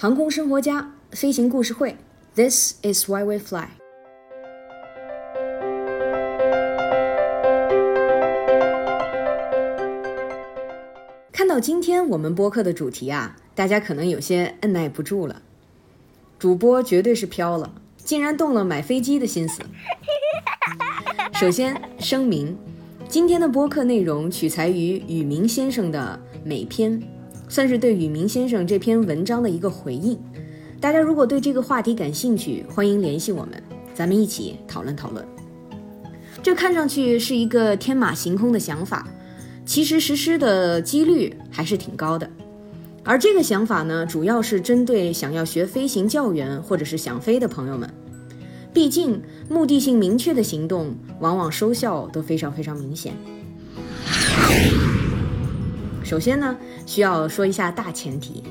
航空生活家飞行故事会，This is why we fly。看到今天我们播客的主题啊，大家可能有些按耐不住了。主播绝对是飘了，竟然动了买飞机的心思。首先声明，今天的播客内容取材于宇明先生的美篇，算是对宇明先生这篇文章的一个回应。大家如果对这个话题感兴趣，欢迎联系我们，咱们一起讨论讨论。这看上去是一个天马行空的想法。其实实施的几率还是挺高的，而这个想法呢，主要是针对想要学飞行教员或者是想飞的朋友们。毕竟目的性明确的行动，往往收效都非常非常明显。首先呢，需要说一下大前提：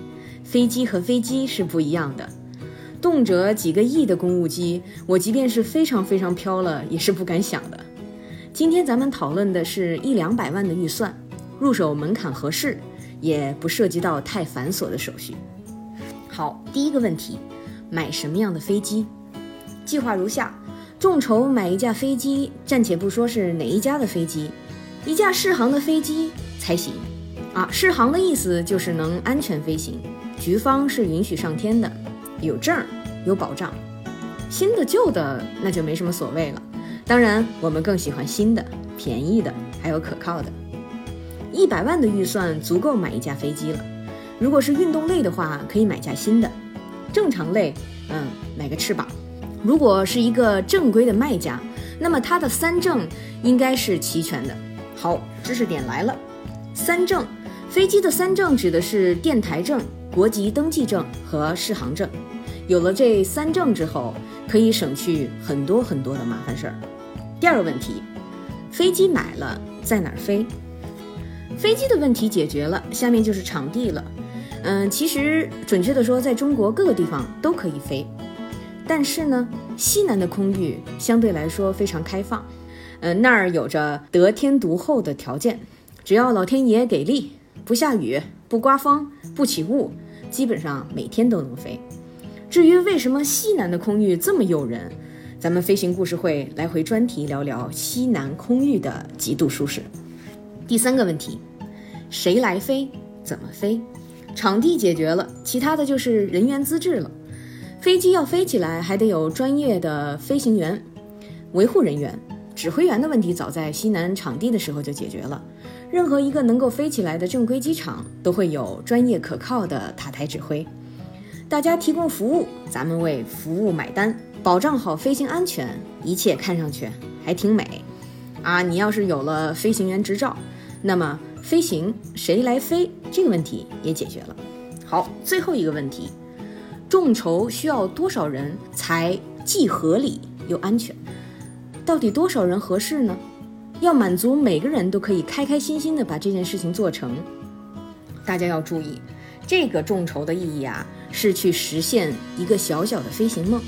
飞机和飞机是不一样的。动辄几个亿的公务机，我即便是非常非常飘了，也是不敢想的。今天咱们讨论的是一两百万的预算，入手门槛合适，也不涉及到太繁琐的手续。好，第一个问题，买什么样的飞机？计划如下：众筹买一架飞机，暂且不说是哪一家的飞机，一架适航的飞机才行。啊，适航的意思就是能安全飞行，局方是允许上天的，有证儿有保障。新的旧的那就没什么所谓了。当然，我们更喜欢新的、便宜的，还有可靠的。一百万的预算足够买一架飞机了。如果是运动类的话，可以买架新的；正常类，嗯，买个翅膀。如果是一个正规的卖家，那么它的三证应该是齐全的。好，知识点来了。三证，飞机的三证指的是电台证、国籍登记证和适航证。有了这三证之后，可以省去很多很多的麻烦事儿。第二个问题，飞机买了在哪儿飞？飞机的问题解决了，下面就是场地了。嗯，其实准确的说，在中国各个地方都可以飞，但是呢，西南的空域相对来说非常开放。嗯，那儿有着得天独厚的条件，只要老天爷给力，不下雨、不刮风、不起雾，基本上每天都能飞。至于为什么西南的空域这么诱人？咱们飞行故事会来回专题聊聊西南空域的极度舒适。第三个问题，谁来飞？怎么飞？场地解决了，其他的就是人员资质了。飞机要飞起来，还得有专业的飞行员、维护人员、指挥员的问题，早在西南场地的时候就解决了。任何一个能够飞起来的正规机场，都会有专业可靠的塔台指挥。大家提供服务，咱们为服务买单。保障好飞行安全，一切看上去还挺美，啊！你要是有了飞行员执照，那么飞行谁来飞这个问题也解决了。好，最后一个问题，众筹需要多少人才既合理又安全？到底多少人合适呢？要满足每个人都可以开开心心的把这件事情做成，大家要注意，这个众筹的意义啊，是去实现一个小小的飞行梦。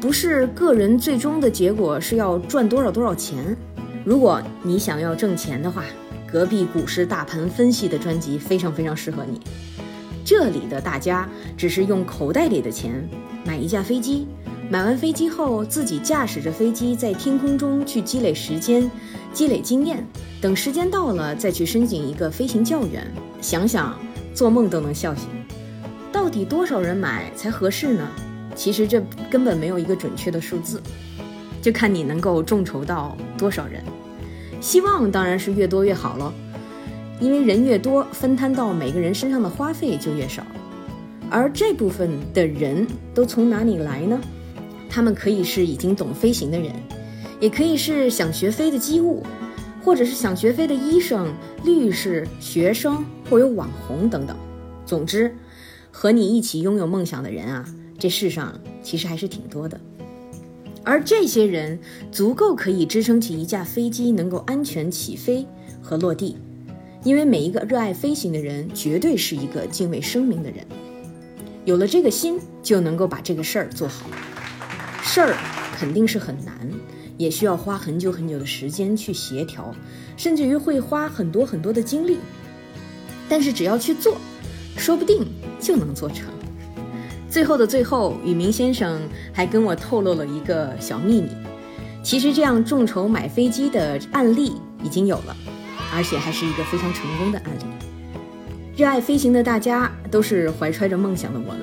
不是个人最终的结果是要赚多少多少钱。如果你想要挣钱的话，隔壁股市大盘分析的专辑非常非常适合你。这里的大家只是用口袋里的钱买一架飞机，买完飞机后自己驾驶着飞机在天空中去积累时间、积累经验，等时间到了再去申请一个飞行教员。想想做梦都能笑醒。到底多少人买才合适呢？其实这根本没有一个准确的数字，就看你能够众筹到多少人。希望当然是越多越好了，因为人越多，分摊到每个人身上的花费就越少。而这部分的人都从哪里来呢？他们可以是已经懂飞行的人，也可以是想学飞的机务，或者是想学飞的医生、律师、学生或有网红等等。总之，和你一起拥有梦想的人啊。这世上其实还是挺多的，而这些人足够可以支撑起一架飞机能够安全起飞和落地，因为每一个热爱飞行的人绝对是一个敬畏生命的人，有了这个心就能够把这个事儿做好。事儿肯定是很难，也需要花很久很久的时间去协调，甚至于会花很多很多的精力，但是只要去做，说不定就能做成。最后的最后，宇明先生还跟我透露了一个小秘密，其实这样众筹买飞机的案例已经有了，而且还是一个非常成功的案例。热爱飞行的大家都是怀揣着梦想的我们，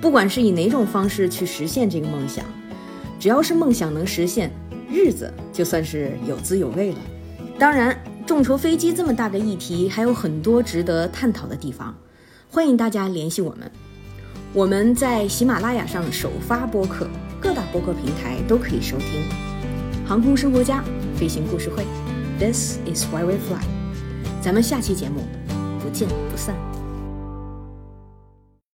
不管是以哪种方式去实现这个梦想，只要是梦想能实现，日子就算是有滋有味了。当然，众筹飞机这么大个议题，还有很多值得探讨的地方，欢迎大家联系我们。我们在喜马拉雅上首发播客，各大播客平台都可以收听。航空生活家飞行故事会，This is why we fly。咱们下期节目不见不散。